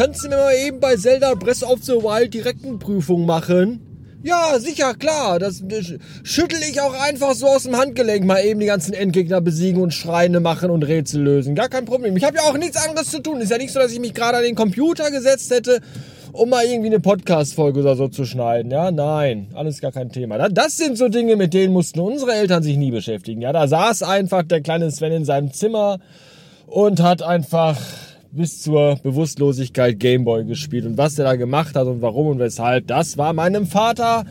kannst du mir mal eben bei Zelda Breath of the Wild Direktenprüfung machen? Ja, sicher, klar. Das, das schüttel ich auch einfach so aus dem Handgelenk mal eben die ganzen Endgegner besiegen und Schreine machen und Rätsel lösen. Gar kein Problem. Ich habe ja auch nichts anderes zu tun. Ist ja nicht so, dass ich mich gerade an den Computer gesetzt hätte, um mal irgendwie eine Podcast-Folge oder so zu schneiden. Ja, nein, alles gar kein Thema. Das sind so Dinge, mit denen mussten unsere Eltern sich nie beschäftigen. Ja, da saß einfach der kleine Sven in seinem Zimmer und hat einfach bis zur Bewusstlosigkeit Gameboy gespielt. Und was er da gemacht hat und warum und weshalb, das war meinem Vater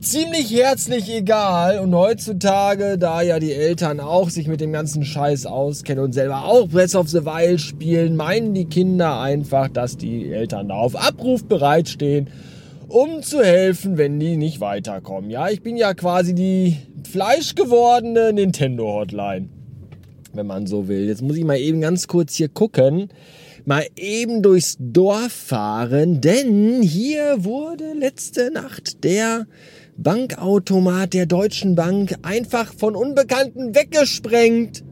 ziemlich herzlich egal. Und heutzutage, da ja die Eltern auch sich mit dem ganzen Scheiß auskennen und selber auch Breath of the Wild spielen, meinen die Kinder einfach, dass die Eltern da auf Abruf bereitstehen, um zu helfen, wenn die nicht weiterkommen. Ja, ich bin ja quasi die fleischgewordene Nintendo-Hotline wenn man so will. Jetzt muss ich mal eben ganz kurz hier gucken. Mal eben durchs Dorf fahren, denn hier wurde letzte Nacht der Bankautomat der Deutschen Bank einfach von Unbekannten weggesprengt,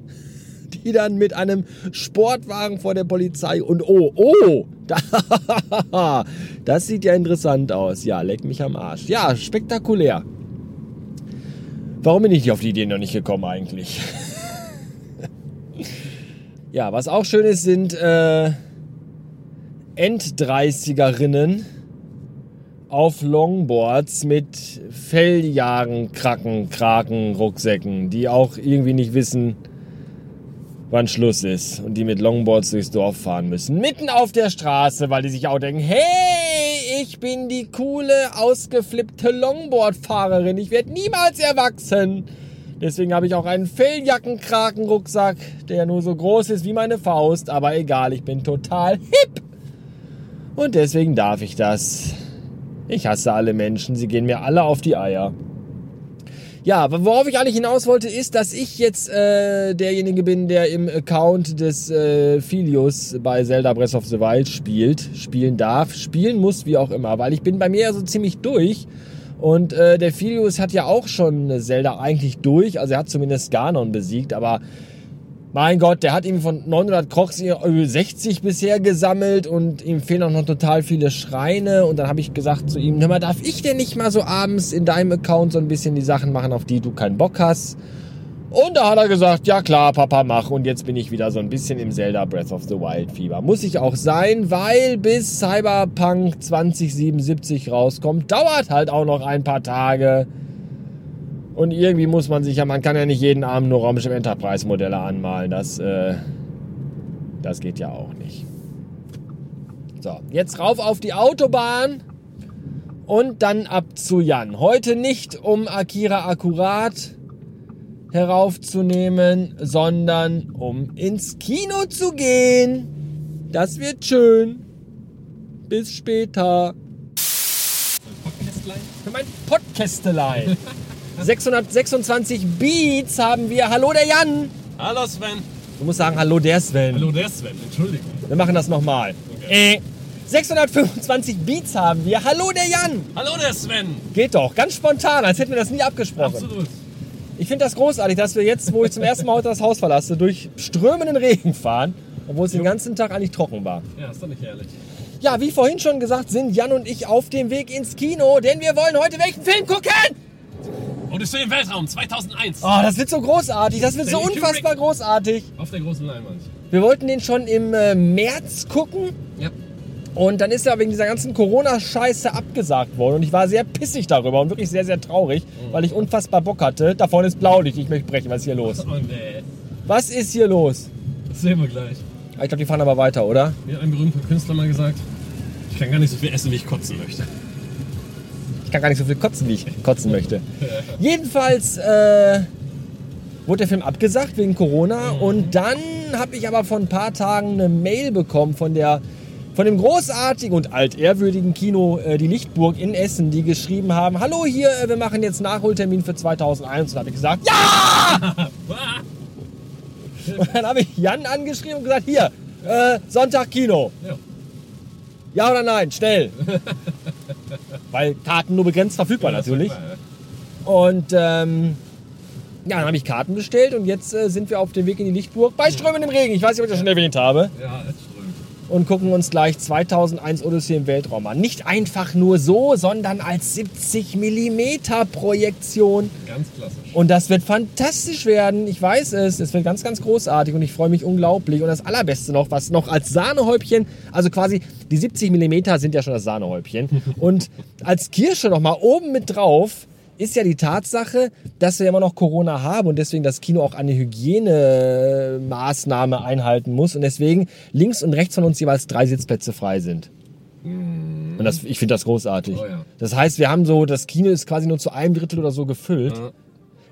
die dann mit einem Sportwagen vor der Polizei und oh, oh, das sieht ja interessant aus. Ja, leck mich am Arsch. Ja, spektakulär. Warum bin ich auf die Idee noch nicht gekommen eigentlich? Ja, was auch schön ist, sind äh, End-30erinnen auf Longboards mit Felljagen, Kraken, Kraken, Rucksäcken, die auch irgendwie nicht wissen, wann Schluss ist und die mit Longboards durchs Dorf fahren müssen. Mitten auf der Straße, weil die sich auch denken, hey, ich bin die coole, ausgeflippte Longboard-Fahrerin, ich werde niemals erwachsen. Deswegen habe ich auch einen Felljackenkrakenrucksack, der nur so groß ist wie meine Faust. Aber egal, ich bin total hip. Und deswegen darf ich das. Ich hasse alle Menschen, sie gehen mir alle auf die Eier. Ja, worauf ich eigentlich hinaus wollte, ist, dass ich jetzt äh, derjenige bin, der im Account des äh, Filius bei Zelda Breath of the Wild spielt, spielen darf, spielen muss, wie auch immer, weil ich bin bei mir ja so ziemlich durch und äh, der Filius hat ja auch schon Zelda eigentlich durch. Also er hat zumindest Ganon besiegt, aber mein Gott, der hat ihm von 900 Krochs 60 bisher gesammelt und ihm fehlen auch noch total viele Schreine. Und dann habe ich gesagt zu ihm, hör mal, darf ich denn nicht mal so abends in deinem Account so ein bisschen die Sachen machen, auf die du keinen Bock hast? Und da hat er gesagt, ja klar, Papa, mach. Und jetzt bin ich wieder so ein bisschen im Zelda Breath of the Wild Fieber. Muss ich auch sein, weil bis Cyberpunk 2077 rauskommt, dauert halt auch noch ein paar Tage. Und irgendwie muss man sich ja, man kann ja nicht jeden Abend nur Raumschiff Enterprise Modelle anmalen. Das, äh, das geht ja auch nicht. So, jetzt rauf auf die Autobahn und dann ab zu Jan. Heute nicht um Akira Akkurat heraufzunehmen, sondern um ins Kino zu gehen. Das wird schön. Bis später. Für mein Podcastelein. 626 Beats haben wir. Hallo der Jan. Hallo Sven. Du musst sagen, hallo der Sven. Hallo der Sven, Entschuldigung. Wir machen das nochmal. Okay. Äh, 625 Beats haben wir. Hallo der Jan. Hallo der Sven. Geht doch, ganz spontan, als hätten wir das nie abgesprochen. Absolut. Ich finde das großartig, dass wir jetzt, wo ich zum ersten Mal heute das Haus verlasse, durch strömenden Regen fahren, obwohl es den ganzen Tag eigentlich trocken war. Ja, ist doch nicht ehrlich. Ja, wie vorhin schon gesagt, sind Jan und ich auf dem Weg ins Kino, denn wir wollen heute welchen Film gucken? Odyssee im Weltraum 2001. Oh, das wird so großartig, das wird so unfassbar großartig. Auf der großen Leinwand. Wir wollten den schon im äh, März gucken. Ja. Und dann ist er wegen dieser ganzen Corona-Scheiße abgesagt worden. Und ich war sehr pissig darüber und wirklich sehr, sehr traurig, Mhm. weil ich unfassbar Bock hatte. Da vorne ist Blaulicht, ich möchte brechen. Was ist hier los? Oh nee. Was ist hier los? Das sehen wir gleich. Ah, Ich glaube, die fahren aber weiter, oder? Mir hat ein berühmter Künstler mal gesagt, ich kann gar nicht so viel essen, wie ich kotzen möchte. Ich kann gar nicht so viel kotzen, wie ich kotzen möchte. Jedenfalls äh, wurde der Film abgesagt wegen Corona. Und dann habe ich aber vor ein paar Tagen eine Mail bekommen von der von dem großartigen und altehrwürdigen Kino äh, Die Lichtburg in Essen, die geschrieben haben, hallo hier, äh, wir machen jetzt Nachholtermin für 2001. Und da habe ich gesagt, ja! Und dann habe ich Jan angeschrieben und gesagt, hier, äh, Sonntag Kino. Ja. Ja oder nein? Schnell. Weil Karten nur begrenzt verfügbar natürlich. Und ähm, ja, dann habe ich Karten bestellt und jetzt äh, sind wir auf dem Weg in die Lichtburg bei strömendem Regen. Ich weiß nicht, ob ich das schon erwähnt habe. Ja. Und gucken uns gleich 2001 Odyssee im Weltraum an. Nicht einfach nur so, sondern als 70 mm Projektion. Ganz klassisch. Und das wird fantastisch werden. Ich weiß es. Es wird ganz, ganz großartig und ich freue mich unglaublich. Und das Allerbeste noch, was noch als Sahnehäubchen, also quasi die 70 mm sind ja schon das Sahnehäubchen. und als Kirsche noch mal oben mit drauf ist ja die Tatsache, dass wir immer noch Corona haben und deswegen das Kino auch eine Hygienemaßnahme einhalten muss und deswegen links und rechts von uns jeweils drei Sitzplätze frei sind. Und das, ich finde das großartig. Oh ja. Das heißt, wir haben so, das Kino ist quasi nur zu einem Drittel oder so gefüllt. Ja.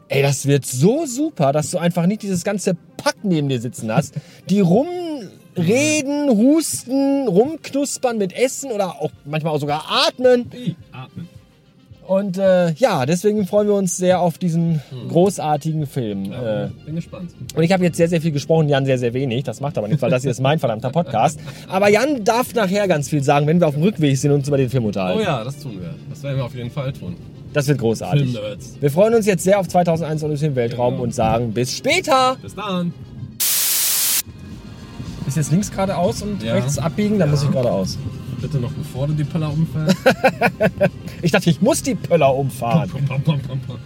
Ey, das wird so super, dass du einfach nicht dieses ganze Pack neben dir sitzen hast, die rumreden, husten, rumknuspern mit Essen oder auch manchmal auch sogar atmen. Atmen. Und äh, ja, deswegen freuen wir uns sehr auf diesen großartigen Film. Ja, Äh, bin gespannt. und ich habe jetzt sehr, sehr viel gesprochen, Jan sehr, sehr wenig. Das macht aber nichts, weil das hier ist mein verdammter Podcast. Aber Jan darf nachher ganz viel sagen, wenn wir auf dem Rückweg sind und uns über den Film Oh unterhalten. ja, das tun wir. Das werden wir auf jeden Fall tun. Das wird großartig. Filmnerds. Wir freuen uns jetzt sehr auf 2001 und im Weltraum Genau. und sagen bis später. Bis dann. Ist jetzt links geradeaus und Ja. rechts abbiegen, dann Ja. muss ich geradeaus. Bitte noch bevor du die Pöller umfällst. Ich dachte, ich muss die Pöller umfahren. Pom, pom, pom, pom, pom.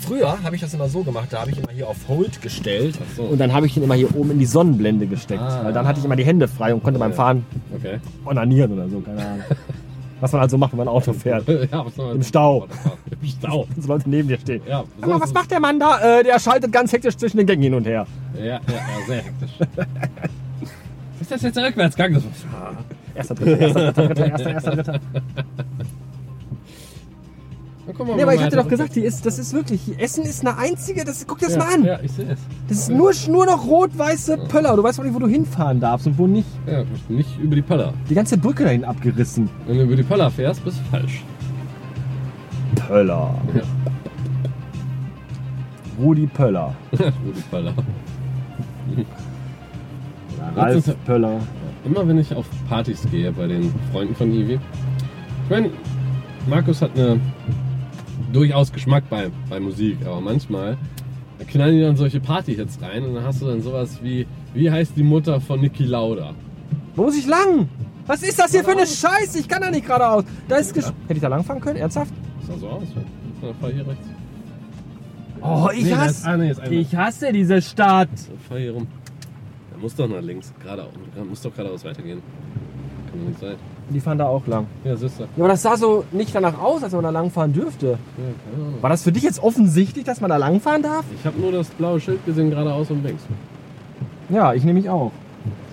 Früher habe ich das immer so gemacht, da habe ich immer hier auf Hold gestellt so. und dann habe ich ihn immer hier oben in die Sonnenblende gesteckt. Ah. Weil dann hatte ich immer die Hände frei und konnte beim. Fahren Okay. onanieren oder so, keine Ahnung. Was man halt so macht, wenn man Auto fährt. ja, was man Im Stau. Im Stau. Dass Leute neben dir stehen. Ja, Sag mal, was macht der Mann da? Äh, der schaltet ganz hektisch zwischen den Gängen hin und her. Ja, ja, ja, sehr hektisch. ist das jetzt der Rückwärtsgang? Das Erster, dritter, erster, dritter, erster, erster, dritter. Nee, aber ich hatte doch gesagt, die ist, das ist wirklich, Essen ist eine einzige, das, guck dir das ja, mal an. Ja, ich sehe es. Das ist nur, nur noch rot-weiße Pöller. Du weißt auch nicht, wo du hinfahren darfst und wo nicht. Ja, nicht über die Pöller. Die ganze Brücke dahin abgerissen. Wenn du über die Pöller fährst, bist du falsch. Pöller. Ja. Rudi Pöller. die Pöller. Ralf Letztens- Pöller. Immer wenn ich auf Partys gehe bei den Freunden von Ivi. Ich meine, Markus hat eine durchaus Geschmack bei, bei Musik, aber manchmal knallen die dann solche Party-Hits rein und dann hast du dann sowas wie, wie heißt die Mutter von Niki Lauda? Wo muss ich lang? Was ist das hier für eine Scheiße? Ich kann da nicht geradeaus. Da ist gesch Hätte ich da langfahren können? Ernsthaft? Sah so aus, ja. Fahr hier rechts. Oh, ich Nee, hasse. jetzt einer. Ich hasse diese Stadt. Fahr hier rum. Da muss doch nach links, geradeaus. Muss doch geradeaus weitergehen. Kann doch nicht sein. Die fahren da auch lang. Ja, siehst du. Ja, aber das sah so nicht danach aus, als wenn man da langfahren dürfte. Ja, keine Ahnung. War das für dich jetzt offensichtlich, dass man da langfahren darf? Ich habe nur das blaue Schild gesehen, geradeaus und links. Ja, ich nehme mich auch.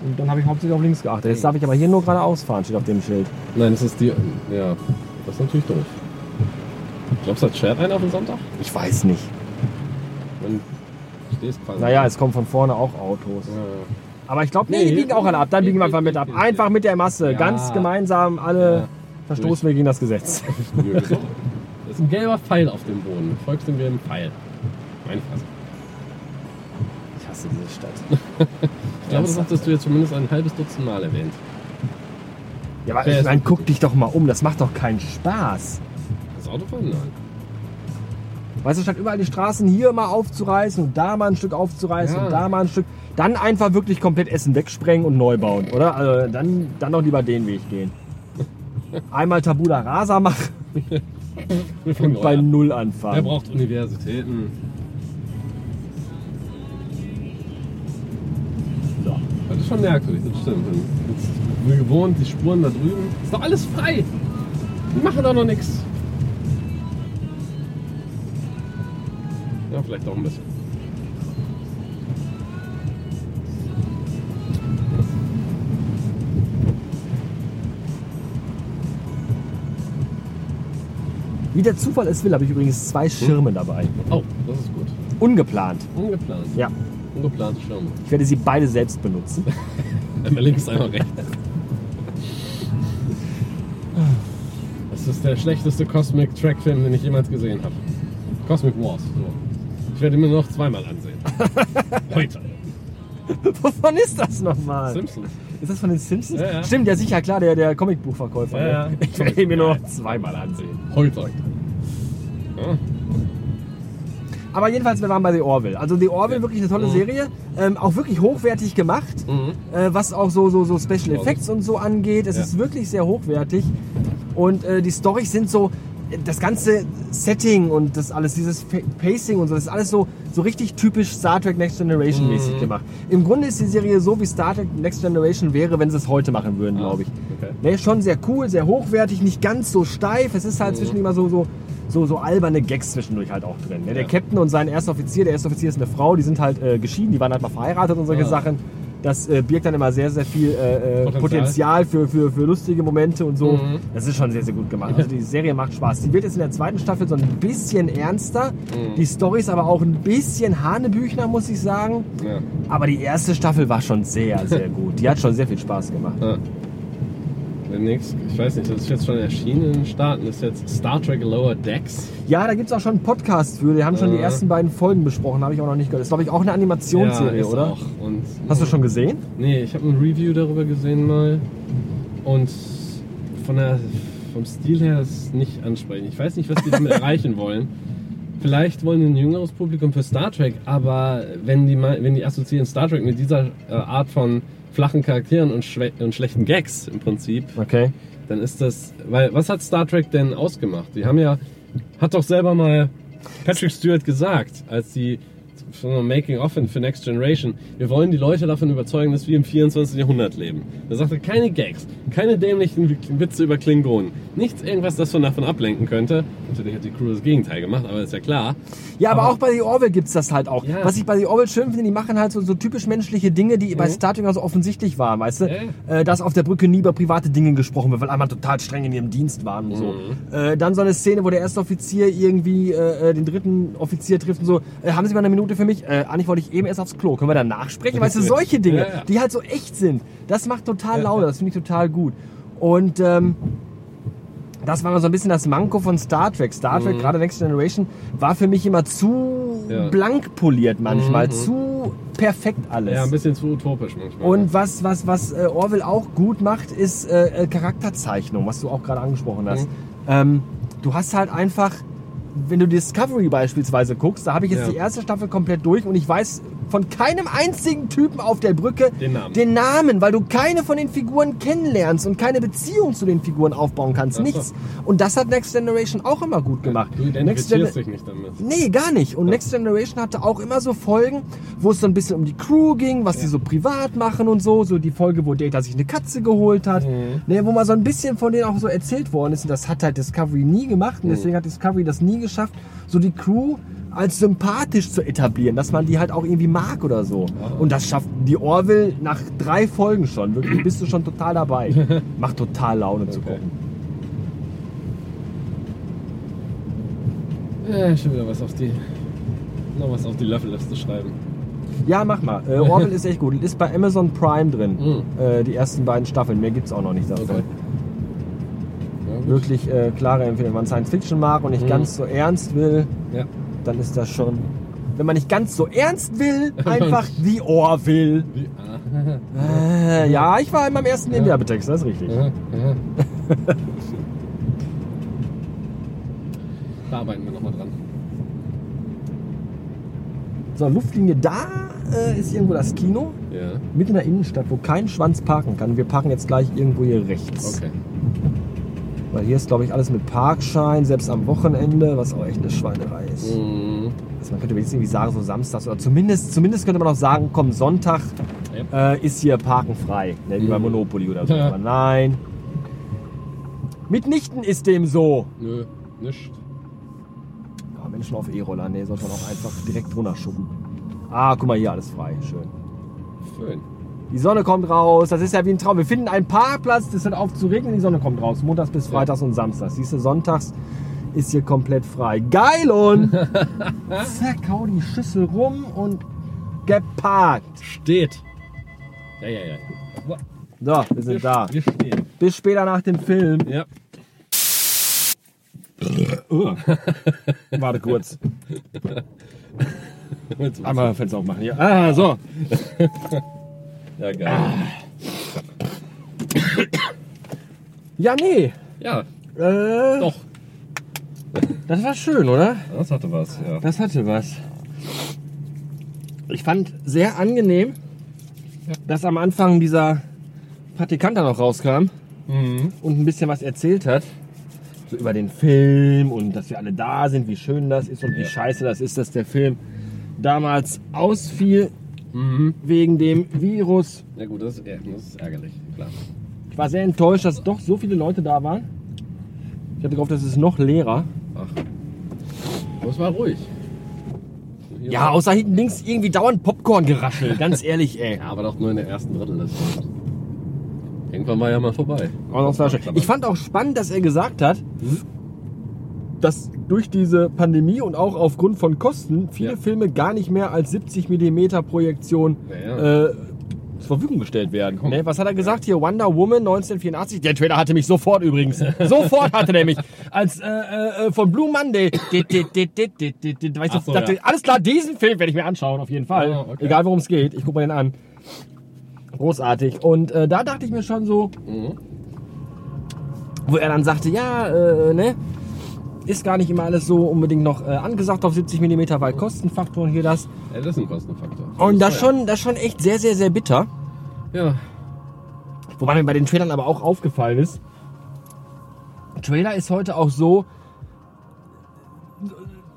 Und dann habe ich hauptsächlich auf links geachtet. Jetzt darf ich aber hier nur geradeaus fahren, steht auf dem Schild. Nein, das ist die. Ja, das ist natürlich doof. Glaubst du, das schert einer auf den Sonntag? Ich weiß nicht. Du stehst quasi. Naja, es kommen von vorne auch Autos. Ja, Aber ich glaube, nee, die biegen auch alle ab. Dann biegen wir einfach mit ab. Einfach mit der Masse. Ganz gemeinsam alle verstoßen wir gegen das Gesetz. Das ist ein gelber Pfeil auf dem Boden. Du folgst dem gelben Pfeil. Meine Fresse. Ich hasse diese Stadt. Ich glaube, das hattest du jetzt zumindest ein halbes Dutzend Mal erwähnt. Ja, aber ich meine, guck dich doch mal um. Das macht doch keinen Spaß. Das Autofahren? Nein. Weißt du, statt überall die Straßen hier mal aufzureißen und da mal ein Stück aufzureißen Ja. und da mal ein Stück, dann einfach wirklich komplett Essen wegsprengen und neu bauen, oder? Also dann, dann doch lieber den Weg gehen. Einmal Tabula Rasa machen und bei Null Wer anfangen. braucht Universitäten? So. Das ist schon merkwürdig, das stimmt. Jetzt, wie gewohnt, die Spuren da drüben. Ist doch alles frei. Die machen doch noch nichts. Ja, vielleicht auch ein bisschen. Wie der Zufall es will, habe ich übrigens zwei Schirme dabei. Oh, das ist gut. Ungeplant. Ungeplant. Ja. Ungeplante Schirme. Ich werde sie beide selbst benutzen. Einmal links, einmal rechts. Das ist der schlechteste Cosmic Track Film, den ich jemals gesehen habe. Cosmic Wars. Ich werde ihn mir noch zweimal ansehen. Heute. Wovon ist das nochmal? Simpsons. Ist das von den Simpsons? Ja, ja. Stimmt, ja sicher, klar, der, der Comicbuchverkäufer. Ja, ne? Ich werde ihn mir nur noch zweimal ansehen. Heute. Ja. Aber jedenfalls, wir waren bei The Orville. Also The Orville, Ja. wirklich eine tolle Mhm. Serie. Ähm, auch wirklich hochwertig gemacht, Mhm. äh, was auch so, so, so Special. Effects und so angeht. Es Ja. ist wirklich sehr hochwertig. Und äh, die Storys sind so, das ganze Setting und das alles, dieses Pacing und so, das ist alles so, so richtig typisch Star Trek Next Generation mäßig Mhm. gemacht. Im Grunde ist die Serie so, wie Star Trek Next Generation wäre, wenn sie es heute machen würden, Ah, glaube ich. okay. Ne, schon sehr cool, sehr hochwertig, nicht ganz so steif. Es ist halt Mhm. zwischendurch immer so, so, so, so alberne Gags zwischendurch halt auch drin. Ne? Der Ja. Captain und sein erster Offizier, der erste Offizier ist eine Frau, die sind halt äh, geschieden, die waren halt mal verheiratet und solche Ah. Sachen. Das äh, birgt dann immer sehr, sehr viel äh, äh, Potenzial, Potenzial. für, für, für lustige Momente und so. Mhm. Das ist schon sehr, sehr gut gemacht. Also die Serie macht Spaß. Die wird jetzt in der zweiten Staffel so ein bisschen ernster. Mhm. Die Story ist aber auch ein bisschen Hanebüchner, muss ich sagen. Ja. Aber die erste Staffel war schon sehr, sehr gut. Die hat schon sehr viel Spaß gemacht. Ah. Demnächst, ich weiß nicht, das ist jetzt schon erschienen in den Staaten, das ist jetzt Star Trek Lower Decks. Ja, da gibt es auch schon einen Podcast für. Die haben schon die Äh. ersten beiden Folgen besprochen, habe ich auch noch nicht gehört. Das ist, glaube ich, auch eine Animationsserie, ist oder? Auch. Und, Hast du schon gesehen? Nee, ich habe ein Review darüber gesehen mal. Und von der, vom Stil her ist es nicht ansprechend. Ich weiß nicht, was die damit erreichen wollen. Vielleicht wollen die ein jüngeres Publikum für Star Trek, aber wenn die, wenn die assoziieren Star Trek mit dieser äh, Art von flachen Charakteren und, und schlechten Gags im Prinzip, Okay. dann ist das. Weil was hat Star Trek denn ausgemacht? Die haben ja. Hat doch selber mal Patrick Stewart gesagt, als die von einem Making of für Next Generation, wir wollen die Leute davon überzeugen, dass wir im 24. Jahrhundert leben. Da sagt er, keine Gags, keine dämlichen Witze über Klingonen, nichts irgendwas, das von davon ablenken könnte. Natürlich hat die Crew das Gegenteil gemacht, aber ist ja klar. Ja, aber, Aber- auch bei The Orville gibt es das halt auch. Ja. Was ich bei The Orville schön finde, die machen halt so, so typisch menschliche Dinge, die bei Mhm. Star Trek also offensichtlich waren, weißt du? Äh, dass auf der Brücke nie über private Dinge gesprochen wird, weil einmal total streng in ihrem Dienst waren und so. Mhm. Äh, dann so eine Szene, wo der erste Offizier irgendwie äh, äh, den dritten Offizier trifft und so, haben Sie mal eine Minute für mich? Äh, eigentlich wollte ich eben erst aufs Klo. Können wir da nachsprechen? Weißt du, solche Dinge, Ja, ja. die halt so echt sind. Das macht total Ja, Laune, das finde ich total gut. Und ähm, das war so ein bisschen das Manko von Star Trek. Star Trek, Mhm. gerade Next Generation, war für mich immer zu blank poliert manchmal, Mhm. zu perfekt alles. Ja, ein bisschen zu utopisch manchmal. Und was, was, was äh, Orwell auch gut macht, ist äh, äh, Charakterzeichnung, was du auch gerade angesprochen hast. Mhm. Ähm, du hast halt einfach, wenn du Discovery beispielsweise guckst, da habe ich jetzt Ja. die erste Staffel komplett durch und ich weiß von keinem einzigen Typen auf der Brücke Den Namen. den Namen, weil du keine von den Figuren kennenlernst und keine Beziehung zu den Figuren aufbauen kannst. So. Nichts. Und das hat Next Generation auch immer gut gemacht. du identifizierst dich nicht damit. Nee, gar nicht. Und Next Generation hatte auch immer so Folgen, wo es so ein bisschen um die Crew ging, was die so privat machen und so. So die Folge, wo Data sich eine Katze geholt hat. Mhm. Nee, wo mal so ein bisschen von denen auch so erzählt worden ist. Und das hat halt Discovery nie gemacht. Und Mhm. deswegen hat Discovery das nie geschafft, so die Crew als sympathisch zu etablieren, dass man die halt auch irgendwie mag oder so. Und das schafft die Orville nach drei Folgen schon. Wirklich bist du schon total dabei. Macht total Laune zu Okay. gucken. Ja, schon wieder was auf die. Noch was auf die Löffelliste schreiben. Ja, mach mal. Äh, Orville ist echt gut. Ist bei Amazon Prime drin. Mhm. Äh, die ersten beiden Staffeln. Mehr gibt's auch noch nicht davon. Okay. Ja. Wirklich äh, klare Empfehlung. Wenn man Science Fiction mag und nicht Mhm. ganz so ernst will, Ja. Dann ist das schon. Wenn man nicht ganz so ernst will, einfach Orville. Wie, ah. Äh, ja, ich war in meinem ersten Ja. Werbetext, das ist richtig. Da arbeiten wir nochmal dran. So, Luftlinie, da äh, ist irgendwo das Kino. Ja. Mitten in der Innenstadt, wo kein Schwanz parken kann. Wir parken jetzt gleich irgendwo hier rechts. Okay. Weil hier ist, glaube ich, alles mit Parkschein, selbst am Wochenende, was auch echt eine Schweinerei ist. Mhm. Also man könnte jetzt irgendwie sagen, so samstags oder zumindest, zumindest könnte man auch sagen, komm, Sonntag äh, ist hier Parken frei. Ne, wie bei Mhm. Monopoly oder so. Ja. Aber nein. Mitnichten ist dem so. Nö, nicht. Ah, Menschen auf E-Roller, nee, sollte man auch einfach direkt runterschubben. Ah, guck mal hier, alles frei. Schön. Schön. Die Sonne kommt raus, das ist ja wie ein Traum. Wir finden einen Parkplatz, das hört auf zu regnen, die Sonne kommt raus. Montags bis Ja. Freitags und Samstags. Siehst du, sonntags ist hier komplett frei. Geil und zack, hau die Schüssel rum und geparkt. Steht. Ja, ja, ja. So, wir sind da. Wir stehen. Bis später nach dem Film. Ja. Warte kurz. Einmal Fenster aufmachen hier. Ah, so. Ja, geil. Ja, nee. Ja, Äh, doch. Das war schön, oder? Das hatte was, ja. Das hatte was. Ich fand sehr angenehm, dass am Anfang dieser Praktikant da noch rauskam Mhm. und ein bisschen was erzählt hat. So über den Film und dass wir alle da sind, wie schön das ist und wie Ja. scheiße das ist, dass der Film damals ausfiel Mhm. wegen dem Virus. Ja gut, das ist, ja, das ist ärgerlich, klar. Ich war sehr enttäuscht, dass doch so viele Leute da waren. Ich hatte gehofft, es ist noch leerer. Ach. Es war ruhig. Hier Ja, außer hinten links irgendwie dauernd Popcorn geraschelt. Ganz ehrlich, ey. Ja, aber doch nur in der ersten Drittel Films. Irgendwann war ja mal vorbei. Aber das war schön. Ich fand auch spannend, dass er gesagt hat, dass durch diese Pandemie und auch aufgrund von Kosten viele Ja. Filme gar nicht mehr als 70 mm Projektion Ja, äh, zur Verfügung gestellt werden. Ne? Was hat er gesagt hier? Wonder Woman 1984. Der Trailer hatte mich sofort übrigens. sofort hatte der mich. Als äh, äh, von Blue Monday. So dachte, ja. alles klar, diesen Film werde ich mir anschauen, auf jeden Fall. Oh, okay. Egal worum es geht. Ich gucke mir den an. Großartig. Und äh, da dachte ich mir schon so, Mhm. wo er dann sagte, ja, äh, ne, ist gar nicht immer alles so unbedingt noch äh, angesagt auf 70 mm, weil Kostenfaktor hier das. Ja, das ist ein Kostenfaktor. Und das ist teuer. schon, das schon echt sehr, sehr, sehr bitter. Ja. Wobei mir bei den Trailern aber auch aufgefallen ist, Trailer ist heute auch so,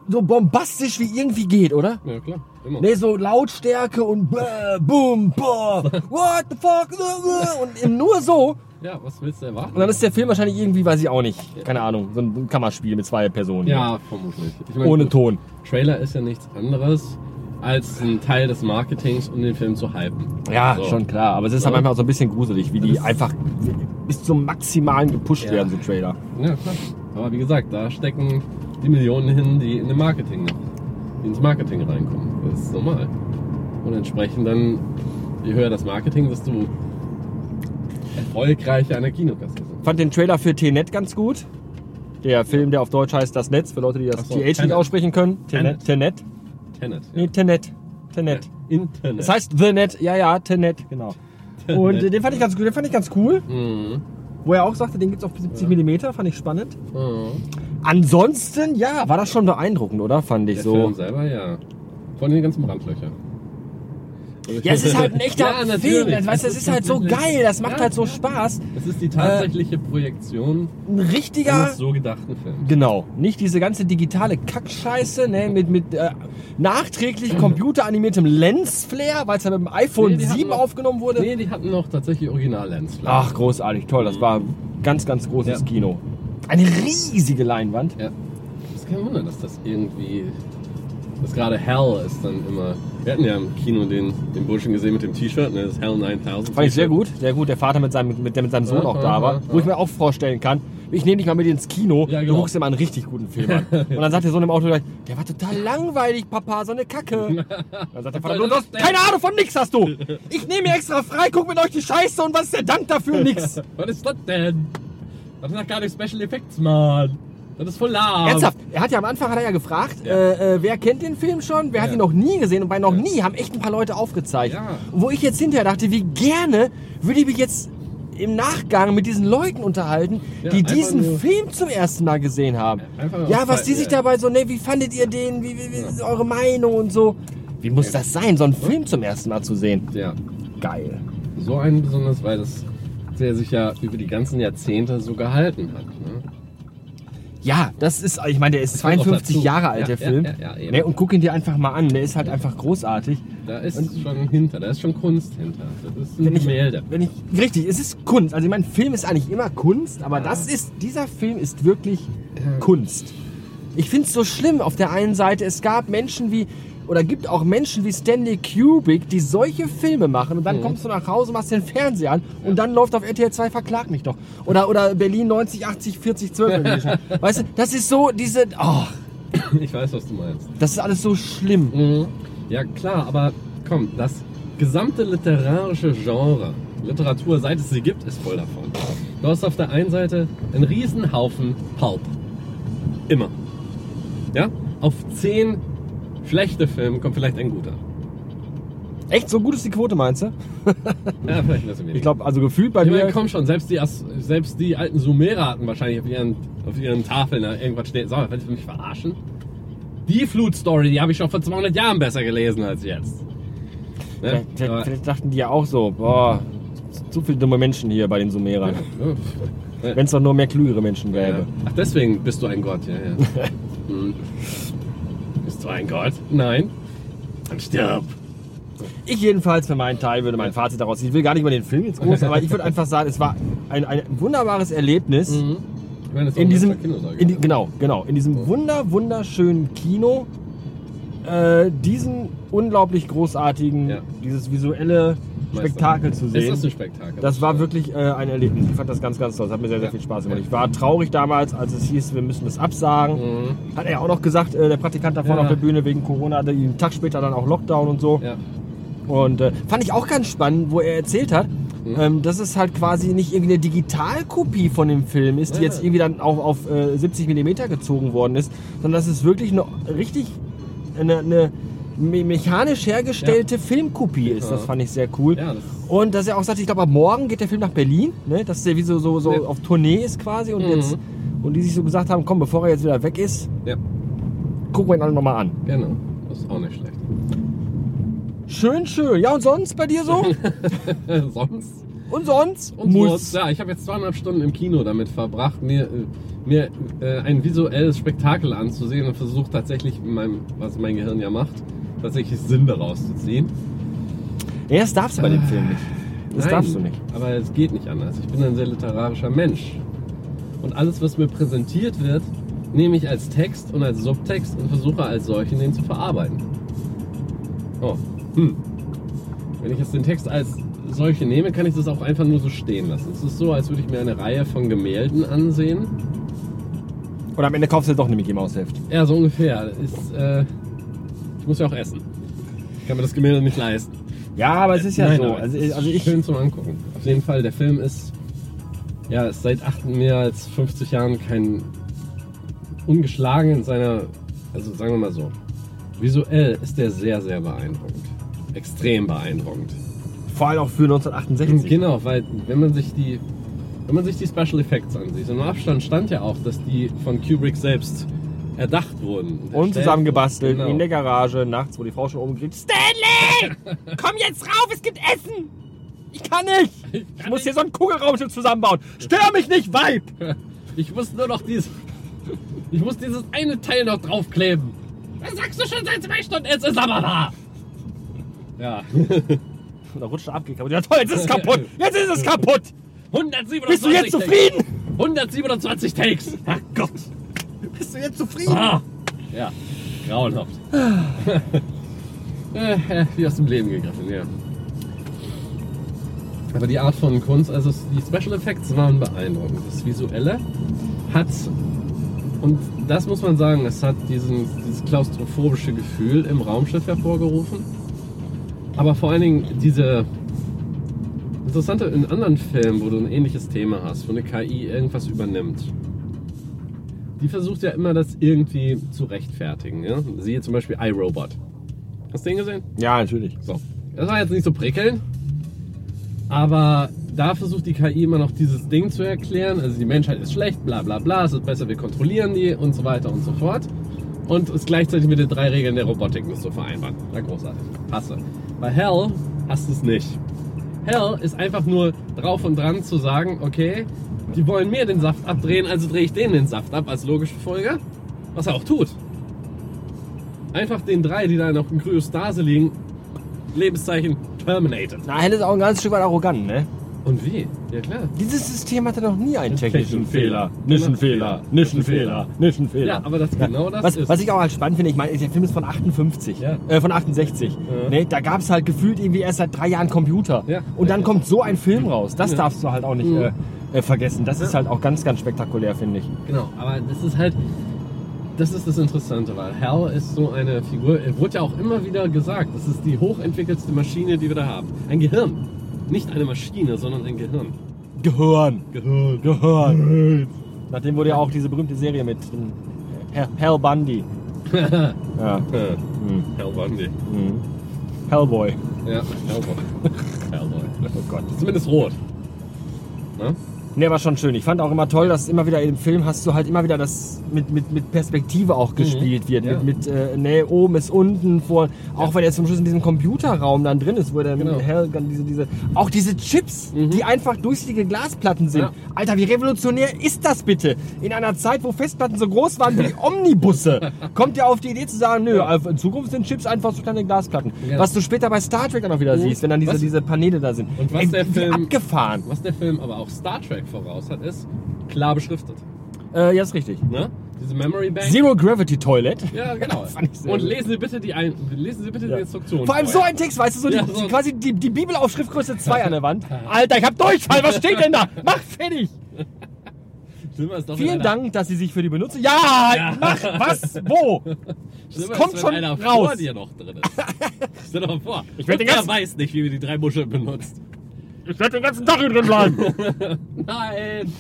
so bombastisch wie irgendwie geht, oder? Ja, klar. Immer. Ne, so Lautstärke und bäh, boom, boah, what the fuck, und eben nur so. Ja, was willst du erwarten? Und dann ist der Film wahrscheinlich irgendwie, weiß ich auch nicht, keine Ahnung, so ein Kammerspiel mit zwei Personen. ja, vermutlich. Ich meine, Ohne gut, Ton. Trailer ist ja nichts anderes, als ein Teil des Marketings, um den Film zu hypen. Ja, So. schon klar. Aber es ist halt Ja. manchmal auch so ein bisschen gruselig, wie die Das- einfach bis zum Maximalen gepusht Ja. werden, so Trailer. Ja, klar. Aber wie gesagt, da stecken die Millionen hin, die in den Marketing die ins Marketing reinkommen. Das ist normal. Und entsprechend dann, je höher das Marketing, desto erfolgreicher eine Kinokasse sind. Fand den Trailer für T-Net ganz gut. Der Film, der auf Deutsch heißt Das Netz, für Leute, die das so, TH nicht Tenet. aussprechen können. T-Net. Tenet. T-Net. Tenet. Nee, T-Net. T-Net. Internet. Das heißt The Net. Ja, ja, T-Net, genau. Und äh, den fand ich ganz gut. Den fand ich ganz cool. Mhm. Wo er auch sagte, den gibt's auf 70 mm, fand ich spannend. Mhm. Ansonsten, ja, war das schon beeindruckend, oder? Fand ich Der so. Film selber, ja. Von den ganzen Brandlöchern. Ja, es ist halt ein echter Ja, Film. Das, weißt, das ist halt so geil. Das macht Ja, halt so. Spaß. Das ist die tatsächliche Projektion Ein richtiger. eines so gedachten Films. Genau, nicht diese ganze digitale Kackscheiße, ne, mit, mit äh, nachträglich computeranimiertem Lensflare, weil es ja mit dem iPhone Nee, die hatten 7 noch- aufgenommen wurde. Nee, die hatten noch tatsächlich Original-Lens. Ach, großartig, toll, das war ein ganz, ganz großes Ja. Kino. Eine riesige Leinwand. Ja. Das ist kein Wunder, dass das irgendwie. Das gerade Hell ist dann immer. Wir hatten ja im Kino den, den Burschen gesehen mit dem T-Shirt, ne? Das Hell 9000. Fand ich sehr gut, sehr gut. Der Vater mit seinem, mit, der mit seinem Sohn Ja, auch ja, da war. ja, Wo ich mir auch vorstellen kann, ich nehme dich mal mit ins Kino, Ja, du genau. guckst mal einen richtig guten Film an. Und dann sagt der Sohn im Auto gleich, der war total langweilig, Papa, so eine Kacke. Dann sagt der Vater, du hast keine Ahnung von nix hast du. Ich nehme mir extra frei, guck mit euch die Scheiße und was ist der Dank dafür? Nix. Was ist das denn? Das sind doch gar nicht Special Effects, Mann. Das ist voll lahm. Ernsthaft, er hat ja am Anfang hat er ja gefragt, Ja. äh, äh, wer kennt den Film schon? Wer hat Ja. ihn noch nie gesehen? Und bei noch nie haben echt ein paar Leute aufgezeigt. Wo ich jetzt hinterher dachte, wie gerne würde ich mich jetzt im Nachgang mit diesen Leuten unterhalten, die diesen Film zum ersten Mal gesehen haben. Ja, was die sich dabei so, ne, wie fandet ihr den? Wie, wie, wie ist eure Meinung und so? Wie muss das sein, so einen Film zum ersten Mal zu sehen? Ja. Geil. So einen besonders, weil das der sich ja über die ganzen Jahrzehnte so gehalten hat. Ne? Ja, das ist, ich meine, der ist kommt auch 52 dazu. Jahre alt, der ja, Film. ja, ja, ne, und guck ihn dir einfach mal an, der ist halt einfach großartig. Da ist schon hinter, da ist schon Kunst hinter. Das ist ein wenn ich, Gemälde. wenn ich, richtig, es ist Kunst. Also ich meine, Film ist eigentlich immer Kunst, aber das ist, dieser Film ist wirklich Kunst. Ich finde es so schlimm auf der einen Seite, es gab Menschen wie, oder gibt auch Menschen wie Stanley Kubrick, die solche Filme machen und dann kommst du nach Hause, machst den Fernseher an und dann läuft auf RTL 2 Verklag mich doch. Oder, oder Berlin 90, 80, 40, 12. irgendwie schon. weißt du, das ist so diese, oh, Ich weiß, was du meinst. das ist alles so schlimm. Mhm. Ja klar, aber komm, das gesamte literarische Genre, Literatur, seit es sie gibt, ist voll davon. Du hast auf der einen Seite einen Haufen Pulp. Immer. Ja? Auf zehn schlechte Filme kommt vielleicht ein guter. Echt, so gut ist die Quote, meinst du? Ja, vielleicht ein bisschen weniger. Ich glaube, also gefühlt bei Ich mir... meine, komm schon, selbst die, selbst die alten Sumerer hatten wahrscheinlich auf ihren, auf ihren Tafeln da irgendwas stehen. So, willst du mich verarschen? Die Flutstory, die habe ich schon vor 200 Jahren besser gelesen als jetzt. Ne? Vielleicht, vielleicht, dachten die ja auch so, boah, zu viele dumme Menschen hier bei den Sumerern. Wenn es doch nur mehr klügere Menschen gäbe. Ach, deswegen bist du ein Gott, ja, ja. Du ein Gott? Nein. Dann stirb. Ich jedenfalls für meinen Teil würde mein Fazit daraus ziehen. Ich will gar nicht über den Film jetzt groß, aber ich würde einfach sagen, es war ein, ein wunderbares Erlebnis. Mhm. Ich meine, das in diesem, Kinosaal in die, genau, genau, in diesem wunder, wunderschönen Kino, äh, diesen unglaublich großartigen, Ja. dieses visuelle Meister. Spektakel zu Ist sehen. das ein Spektakel? Das war wirklich äh, ein Erlebnis. Ich fand das ganz, ganz toll. Das hat mir sehr, sehr Ja. viel Spaß gemacht. Ich war traurig damals, als es hieß, wir müssen das absagen. Mhm. Hat er auch noch gesagt, äh, der Praktikant da vorne Ja. auf der Bühne wegen Corona hatte einen Tag später dann auch Lockdown und so. Ja. Und äh, fand ich auch ganz spannend, wo er erzählt hat, Mhm. ähm, dass es halt quasi nicht irgendwie eine Digitalkopie von dem Film ist, die jetzt irgendwie dann auch auf äh, 70 mm gezogen worden ist, sondern dass es wirklich eine richtig eine, eine me- mechanisch hergestellte Filmkopie ist. Das Ja. fand ich sehr cool. Ja, das Und dass er auch sagt, ich glaube, ab morgen geht der Film nach Berlin, ne? dass der wie so, so, so Ja. auf Tournee ist quasi und Mhm. jetzt und die sich so gesagt haben, komm, bevor er jetzt wieder weg ist, ja, gucken wir ihn alle nochmal an. genau. Das ist auch nicht schlecht. Schön, schön. Ja, und sonst bei dir so? Sonst? Und sonst? Und Muss. Ja, ich habe jetzt zweieinhalb Stunden im Kino damit verbracht, mir, äh, mir äh, ein visuelles Spektakel anzusehen und versucht tatsächlich, in meinem, was mein Gehirn ja macht, tatsächlich Sinn daraus zu ziehen. Ja, das darfst du bei dem Film nicht. Das Nein, darfst du nicht. Aber es geht nicht anders. Ich bin ein sehr literarischer Mensch. Und alles, was mir präsentiert wird, nehme ich als Text und als Subtext und versuche als solchen den zu verarbeiten. Oh, hm. Wenn ich jetzt den Text als solche nehme, kann ich das auch einfach nur so stehen lassen. Es ist so, als würde ich mir eine Reihe von Gemälden ansehen. Und am Ende kaufst du doch eine Mickey Maus Heft. Ja, so ungefähr. Ist, äh, ich muss ja auch essen. Ich kann mir das Gemälde nicht leisten. Ja, aber es ist ja Nein, so. Also, also ich, schön zum Angucken. Auf jeden Fall, der Film ist ja ist seit acht, mehr als 50 Jahren kein ungeschlagen in seiner, also sagen wir mal so, visuell ist der sehr, sehr beeindruckend. Extrem beeindruckend. Vor allem auch für 1968. Genau, weil wenn man sich die wenn man sich die Special Effects ansieht, im Abstand stand ja auch, dass die von Kubrick selbst erdacht wurden. Und zusammengebastelt wurden. in der Garage nachts, wo die Frau schon oben kriegt. Stanley! Komm jetzt rauf, es gibt Essen! Ich kann nicht! Ich muss hier so einen Kugelraumschiff zusammenbauen. Stör mich nicht, Weib! Ich muss nur noch dieses. Ich muss dieses eine Teil noch draufkleben. Das sagst du schon seit zwei Stunden, jetzt ist aber da. Ja. Und da rutscht er ab. Ja toll, jetzt ist es kaputt! Jetzt ist es kaputt! 127 Bist du jetzt Takes. zufrieden? 127 Takes. Ach Gott. Bist du jetzt zufrieden? Ah. Ja. Grauenhaft. wie aus dem Leben gegriffen, ja. Aber die Art von Kunst, also die Special Effects waren beeindruckend. Das Visuelle hat, und das muss man sagen, es hat diesen, dieses klaustrophobische Gefühl im Raumschiff hervorgerufen. Aber vor allen Dingen diese interessante in anderen Filmen, wo du ein ähnliches Thema hast, wo eine KI irgendwas übernimmt. Die versucht ja immer, das irgendwie zu rechtfertigen. Ja? Siehe zum Beispiel iRobot. Hast du den gesehen? Ja, natürlich. So. Das war jetzt nicht so prickelnd, aber da versucht die KI immer noch dieses Ding zu erklären. Also die Menschheit ist schlecht, bla bla bla, es ist besser, wir kontrollieren die und so weiter und so fort. Und es gleichzeitig mit den drei Regeln der Robotik nicht so vereinbaren. Na großartig. Passe. Bei Hell hast du es nicht. Hell ist einfach nur drauf und dran zu sagen, okay, die wollen mir den Saft abdrehen, also drehe ich denen den Saft ab als logische Folge. Was er auch tut. Einfach den drei, die da noch in Kryostase liegen, Lebenszeichen terminated. Na, Hell ist auch ein ganz Stück weit arrogant, ne? Und wie? Ja klar. Dieses System hatte noch nie einen technischen Fehler. Nicht einen Fehler, nicht einen Fehler, nicht einen Fehler. Ja, aber das genau das was, ist. was ich auch halt spannend finde, ich meine, der Film ist von 58, Ja. äh, von 68. Ja. Ne, da gab es halt gefühlt irgendwie erst seit drei Jahren Computer. Ja. Und dann Ja. kommt so ein Film raus. Das Ja. darfst du halt auch nicht Mhm. äh, äh, vergessen. Das ist halt auch ganz, ganz spektakulär, finde ich. Genau, aber das ist halt, das ist das Interessante, weil Hal ist so eine Figur, er wurde ja auch immer wieder gesagt, das ist die hochentwickelste Maschine, die wir da haben. Ein Gehirn. Nicht eine Maschine, sondern ein Gehirn. Gehirn. Gehirn. Gehirn. Nachdem wurde ja auch diese berühmte Serie mit ähm, Hal- Hal Bundy. ja. Hal Mhm. Bundy. Mhm. Hellboy. Ja, Hellboy. Hellboy. Oh Gott. Zumindest rot. Ne? Ne, war schon schön. Ich fand auch immer toll, dass immer wieder im Film hast du halt immer wieder das mit, mit, mit Perspektive auch gespielt wird. Mhm. Ja. Mit, mit äh, ne, oben ist unten, vor. Auch wenn er zum Schluss in diesem Computerraum dann drin ist, wo dann Genau. Hell, dann diese, diese. Auch diese Chips, die einfach durchsichtige Glasplatten sind. Ja. Alter, wie revolutionär ist das bitte? In einer Zeit, wo Festplatten so groß waren wie Omnibusse, kommt ihr auf die Idee zu sagen, nö, also in Zukunft sind Chips einfach so kleine Glasplatten. Ja. Was du später bei Star Trek dann auch wieder Mhm. siehst, wenn dann diese, Was- diese Paneele da sind. Und was Ey, der Film- abgefahren. Was der Film aber auch Star Trek voraus hat, ist klar beschriftet. Äh, ja, ist richtig. Ne? Diese Memory Bank. Zero Gravity Toilet. Ja, genau. Und lesen Sie bitte die, ein lesen Sie bitte die Instruktionen. Vor allem so ein Text, weißt du, so, Ja, die, so- quasi die, die Bibelaufschrift Größe 2 an der Wand. Alter, ich hab Durchfall, was steht denn da? Mach fertig! Vielen Dank, dass Sie sich für die Benutzung. Ja, Ja. mach was? Wo? Schlimmer kommt schon raus. vor dir noch drin ist. Stell dir mal vor. Ich werd Und den ganzen- weiß nicht, wie man die drei Muscheln benutzt. Ich werde den ganzen Tag hier drin bleiben. Nein!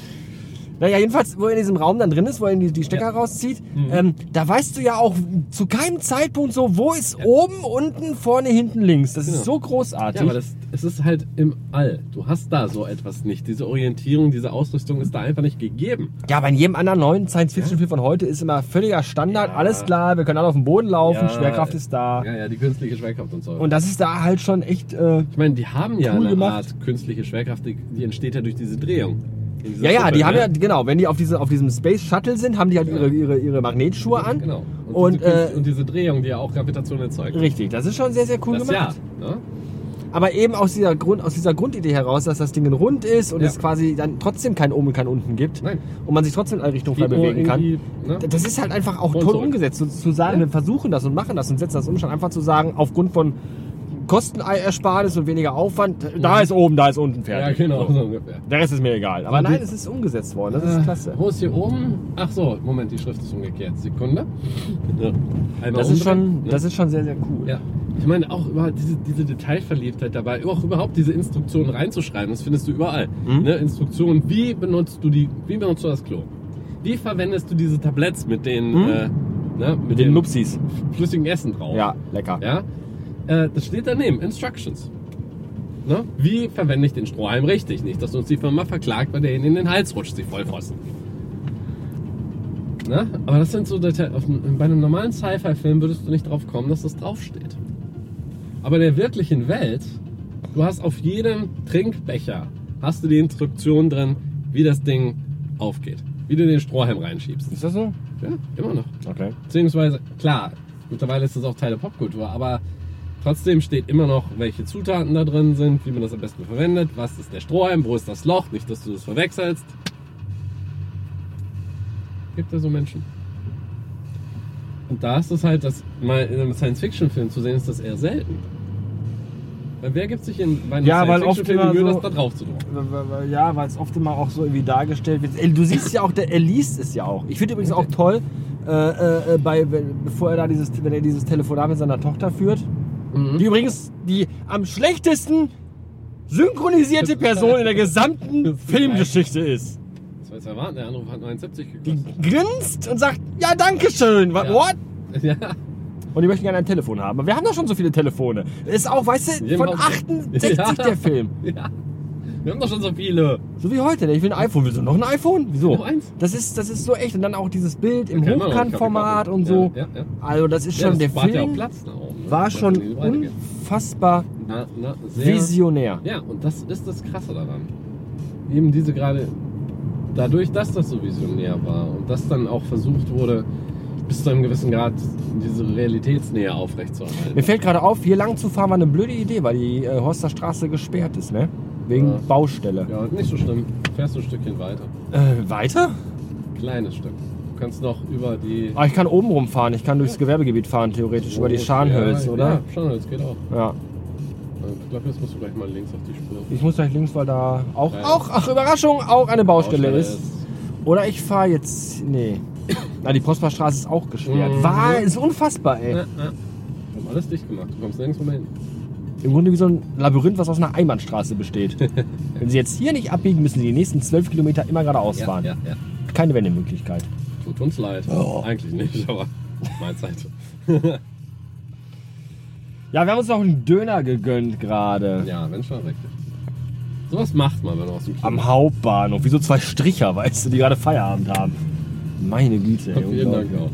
Naja, jedenfalls, wo er in diesem Raum dann drin ist, wo er die, die Stecker Ja. rauszieht, Mhm. ähm, da weißt du ja auch zu keinem Zeitpunkt so, wo ist oben, unten, vorne, hinten, links. Das ist Genau. so großartig. Ja, aber das, es ist halt im All. Du hast da so etwas nicht. Diese Orientierung, diese Ausrüstung ist da einfach nicht gegeben. Ja, aber in jedem anderen neuen Science-Fiction-Film von heute ist immer völliger Standard. Ja. alles klar, wir können alle auf dem Boden laufen, Ja. Schwerkraft ist da. Ja, ja, die künstliche Schwerkraft und so. Und das ist da halt schon echt. Äh, ich meine, die haben ja Cool eine gemacht. Art künstliche Schwerkraft, die, die entsteht ja durch diese Drehung. Ja, ja, die haben ne? ja, genau, wenn die auf, diese, auf diesem Space Shuttle sind, haben die halt ihre, ihre, ihre Magnetschuhe an. Genau. Und, Und, diese, äh, und diese Drehung, die ja auch Gravitation erzeugt. Richtig, das ist schon sehr, sehr cool das gemacht. ja. Ne? Aber eben aus dieser, Grund, aus dieser Grundidee heraus, dass das Ding rund ist und Ja. es quasi dann trotzdem kein Oben und kein Unten gibt Nein. und man sich trotzdem in alle Richtungen frei bewegen kann. Ne? Das ist halt einfach auch toll zurück. umgesetzt, zu, zu sagen, Ja. wir versuchen das und machen das und setzen das um, statt einfach zu sagen, aufgrund von Kostenersparnis und weniger Aufwand, da ist oben, da ist unten Ja, fertig. genau, So. so ungefähr. Der Rest ist mir egal. Aber nein, es ist umgesetzt worden, das ist klasse. Äh, Wo ist hier oben? Ach so, Moment, die Schrift ist umgekehrt. Sekunde. Ja. Einmal Das ist, schon, das ist schon sehr, sehr cool. Ja. Ich meine auch überhaupt diese, diese Detailverliebtheit dabei, auch überhaupt diese Instruktionen reinzuschreiben, das findest du überall. Mhm. Ne? Instruktionen, wie benutzt du die, wie benutzt du das Klo? Wie verwendest du diese Tabletts mit den, Mhm. äh, ne, mit, Mit den dem Nupsis. flüssigen Essen drauf? Ja, lecker. Ja? Äh, das steht daneben, Instructions. Ne? Wie verwende ich den Strohhalm richtig? Nicht, dass uns die Firma verklagt, weil der ihnen in den Hals rutscht, sie Vollpfosten. Ne? Aber das sind so Details. Bei einem normalen Sci-Fi-Film würdest du nicht drauf kommen, dass das draufsteht. Aber in der wirklichen Welt, du hast auf jedem Trinkbecher hast du die Instruktion drin, wie das Ding aufgeht. Wie du den Strohhalm reinschiebst. Ist das so? Ja, immer noch. Okay. Beziehungsweise, klar, mittlerweile ist das auch Teil der Popkultur, aber trotzdem steht immer noch, welche Zutaten da drin sind, wie man das am besten verwendet, was ist der Strohhalm, wo ist das Loch, nicht, dass du das verwechselst. Gibt ja so Menschen. Und da ist es halt, dass mal in einem Science-Fiction-Film zu sehen, ist das eher selten. Weil wer gibt sich in bei einem Ja, weil oft immer Mühe, so- das da drauf zu drucken? Ja, weil es oft immer auch so irgendwie dargestellt wird. Du siehst ja auch, der, er liest es ja auch. Ich finde übrigens auch toll, äh, äh, bei, wenn, bevor er da dieses, wenn er dieses Telefonat mit seiner Tochter führt, Mhm. die übrigens die am schlechtesten synchronisierte Person in der gesamten Filmgeschichte ist. Das war jetzt erwarten, der Anruf hat 79 Die gekostet. grinst und sagt, ja, danke schön. Ja. What? Ja. Und die möchten gerne ein Telefon haben. Aber wir haben doch schon so viele Telefone. Ist auch, weißt du, von Haus- 68 Ja. der Film. Ja. Wir haben doch schon so viele. So wie heute. ne? Ich will ein iPhone. Du noch ein iPhone? Wieso? Noch eins? Das ist, das ist so echt. Und dann auch dieses Bild im man auch, Hochkantformat und so. Ja, ja, ja. Also das ist schon, das der spart ja auch Film Platz da oben, ne? war schon unfassbar na, na, visionär. Ja, und das ist das Krasse daran. Eben diese gerade, dadurch, dass das so visionär war und das dann auch versucht wurde, bis zu einem gewissen Grad diese Realitätsnähe aufrechtzuerhalten. Mir fällt gerade auf, hier lang zu fahren war eine blöde Idee, weil die äh, Horster Straße gesperrt ist, ne? Wegen Ja. Baustelle. Ja, nicht so schlimm. Fährst du ein Stückchen weiter. Äh, weiter? Kleines Stück. Du kannst noch über die. Ah, ich kann oben rumfahren. Ich kann durchs Gewerbegebiet fahren, theoretisch. über die Scharnhölz, ja, oder? Ja, Scharnhölz geht auch. Ja. Ich glaube, jetzt musst du gleich mal links auf die Spur. Ich muss gleich links, weil da auch, Ja. auch, ach Überraschung, auch eine Baustelle, Baustelle ist. Oder ich fahre jetzt, nee. Na, die Prosperstraße ist auch gesperrt. Mhm. War, ist unfassbar, ey. Ja, ja. Wir haben alles dicht gemacht. Du kommst nirgends mehr hin. Im Grunde wie so ein Labyrinth, was aus einer Einbahnstraße besteht. Wenn Sie jetzt hier nicht abbiegen, müssen Sie die nächsten zwölf Kilometer immer geradeaus Ja, fahren. ja, ja. Keine Wendemöglichkeit. Tut uns leid. Oh. Eigentlich nicht, aber Mahlzeit. Ja, wir haben uns noch einen Döner gegönnt gerade. Ja, wenn schon richtig. Sowas macht man, wenn man aus dem Kino Am Hauptbahnhof. Wie so zwei Stricher, weißt du, die gerade Feierabend haben. Meine Güte. ey, Vielen Dank auch.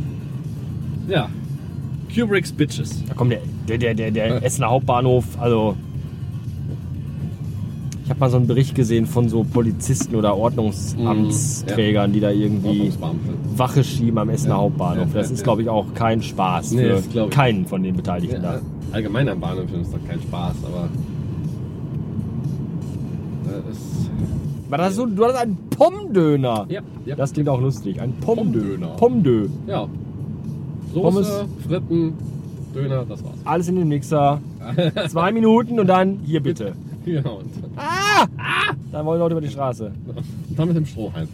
Ja. Kubrick's Bitches. Da kommt der, der, der, der, der Essener Hauptbahnhof, also. Ich habe mal so einen Bericht gesehen von so Polizisten oder Ordnungsamtsträgern, die da irgendwie. Wache schieben am Essener Ja, Hauptbahnhof. ja, Das ja, ist, ja. glaube ich, auch kein Spaß Nee, für keinen von den Beteiligten Ja, da. allgemein am Bahnhof ist das kein Spaß, aber. Das ist. Das so, du hast einen Pommdöner. Ja, ja. Das klingt auch lustig. Ein Pommdöner. Pommdöner. Pommdö. ja. Soße, Pommes. Fritten, Döner, das war's. Alles in den Mixer. Zwei Minuten und dann hier bitte. Genau. Und Ah! Dann wollen Leute über die Straße. dann mit dem Strohhalm.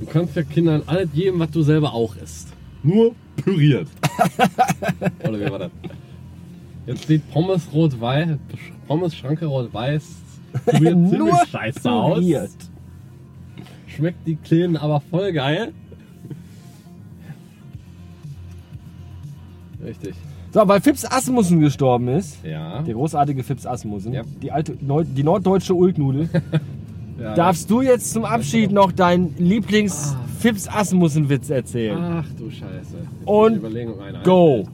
Du kannst ja Kindern alles geben, was du selber auch isst. Nur püriert. Oder wie war das? Jetzt sieht Pommes rot-weiß, Pommes Schranke rot-weiß, püriert Nur ziemlich scheiße aus. püriert. Schmeckt die Kleinen aber voll geil. Richtig. So, weil Fips Asmussen gestorben ist. Ja. Der großartige Fips Asmussen. Ja. Die alte, Neu die norddeutsche Ulknudel. ja. Darfst du jetzt zum Abschied noch deinen Lieblings Ah. Fips Asmussen Witz erzählen? Ach du Scheiße. Jetzt Und Go!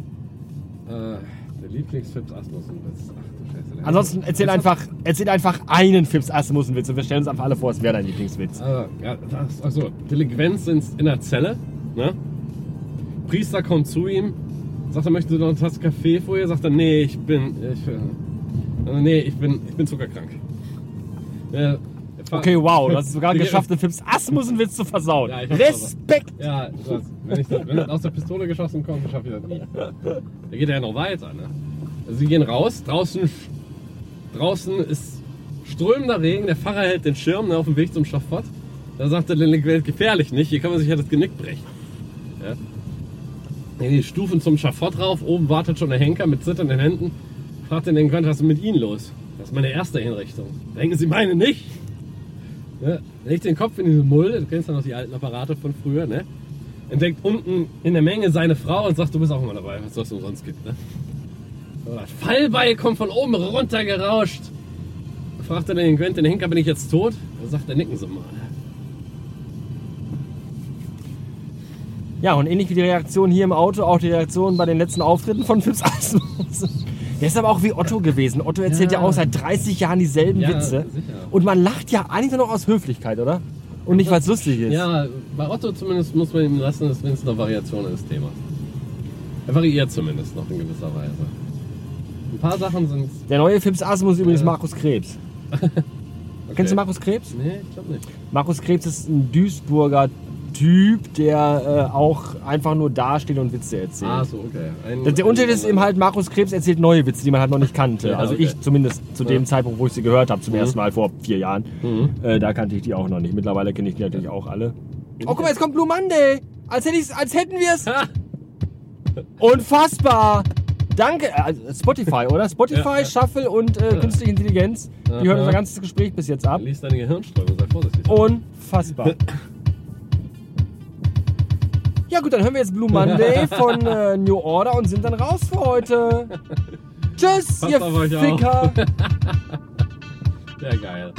Äh, der Lieblingsfips Asmussen-Witz. Ach du Scheiße. Ansonsten erzähl einfach, erzähl einfach einen Fips Asmussen Witz und wir stellen uns einfach alle vor, es wäre dein Lieblingswitz. Ah, ja, das, also, Delinquenz in, in der Zelle. Ne? Priester kommt zu ihm, sagt er, möchten Sie noch eine Tasse Kaffee vorher? Sagt er, nee, ich bin, ich, äh, nee, ich bin, ich bin zuckerkrank. Pfarrer- Okay, wow, du hast es sogar geschafft, den Fips Asmussen Witz zu versauen. Ja, Respekt! Ja, das, wenn, ich das, wenn das aus der Pistole geschossen kommt, schaffe ich das nie. Da geht er ja noch weiter. Ne? Also sie gehen raus, draußen, draußen ist strömender Regen, der Pfarrer hält den Schirm ne, auf dem Weg zum Schafott. Da sagt der Delinquent, gefährlich nicht, hier kann man sich ja das Genick brechen. Ja? Die Stufen zum Schafott rauf, oben wartet schon der Henker mit zitternden Händen, fragt den Delinquent, was ist mit Ihnen los? Das ist meine erste Hinrichtung. Denken Sie meine nicht? Ne? Legt den Kopf in diese Mulde, du kennst ja noch die alten Apparate von früher, ne? Entdeckt unten in der Menge seine Frau und sagt, du bist auch immer dabei, was es umsonst gibt, ne? Das Fallbeil kommt von oben runtergerauscht. Fragt er den Quentin, den Henker, bin ich jetzt tot? Da sagt er, nicken Sie mal. Ja, und ähnlich wie die Reaktion hier im Auto, auch die Reaktion bei den letzten Auftritten von Fips Asmussen. Der ist aber auch wie Otto gewesen. Otto erzählt ja, Ja. auch seit 30 Jahren dieselben Ja, Witze. sicher. Und man lacht ja eigentlich nur noch aus Höflichkeit, oder? Und nicht, weil es lustig ist. Ja, bei Otto zumindest muss man ihm lassen, dass wenigstens eine Variation des Themas. Er variiert zumindest noch in gewisser Weise. Ein paar Sachen sind. Der neue Fips Asmus ist übrigens Ja. Markus Krebs. Kennst du Markus Krebs? Nee, ich glaube nicht. Markus Krebs ist ein Duisburger Typ, der äh, auch einfach nur dasteht und Witze erzählt. Ah, so, okay. Ein, Der, Unterschied ist eben halt, Markus Krebs erzählt neue Witze, die man halt noch nicht kannte. Ja, also okay. ich zumindest zu dem Ja. Zeitpunkt, wo ich sie gehört habe, zum Mhm. ersten Mal vor vier Jahren, Mhm. äh, da kannte ich die auch noch nicht. Mittlerweile kenne ich die natürlich auch alle. Oh, guck mal, jetzt kommt Blue Monday. Als, hätte ich's, als hätten wir es. Unfassbar. Danke. Äh, also Spotify, oder? Spotify, Ja, ja. Shuffle und äh, künstliche Intelligenz. Die hören unser ganzes Gespräch bis jetzt ab. Lies deine Gehirnströme, sei vorsichtig. Unfassbar. Ja gut, dann hören wir jetzt Blue Monday von äh, New Order und sind dann raus für heute. Tschüss, Passt ihr. Ficker. Sehr geil.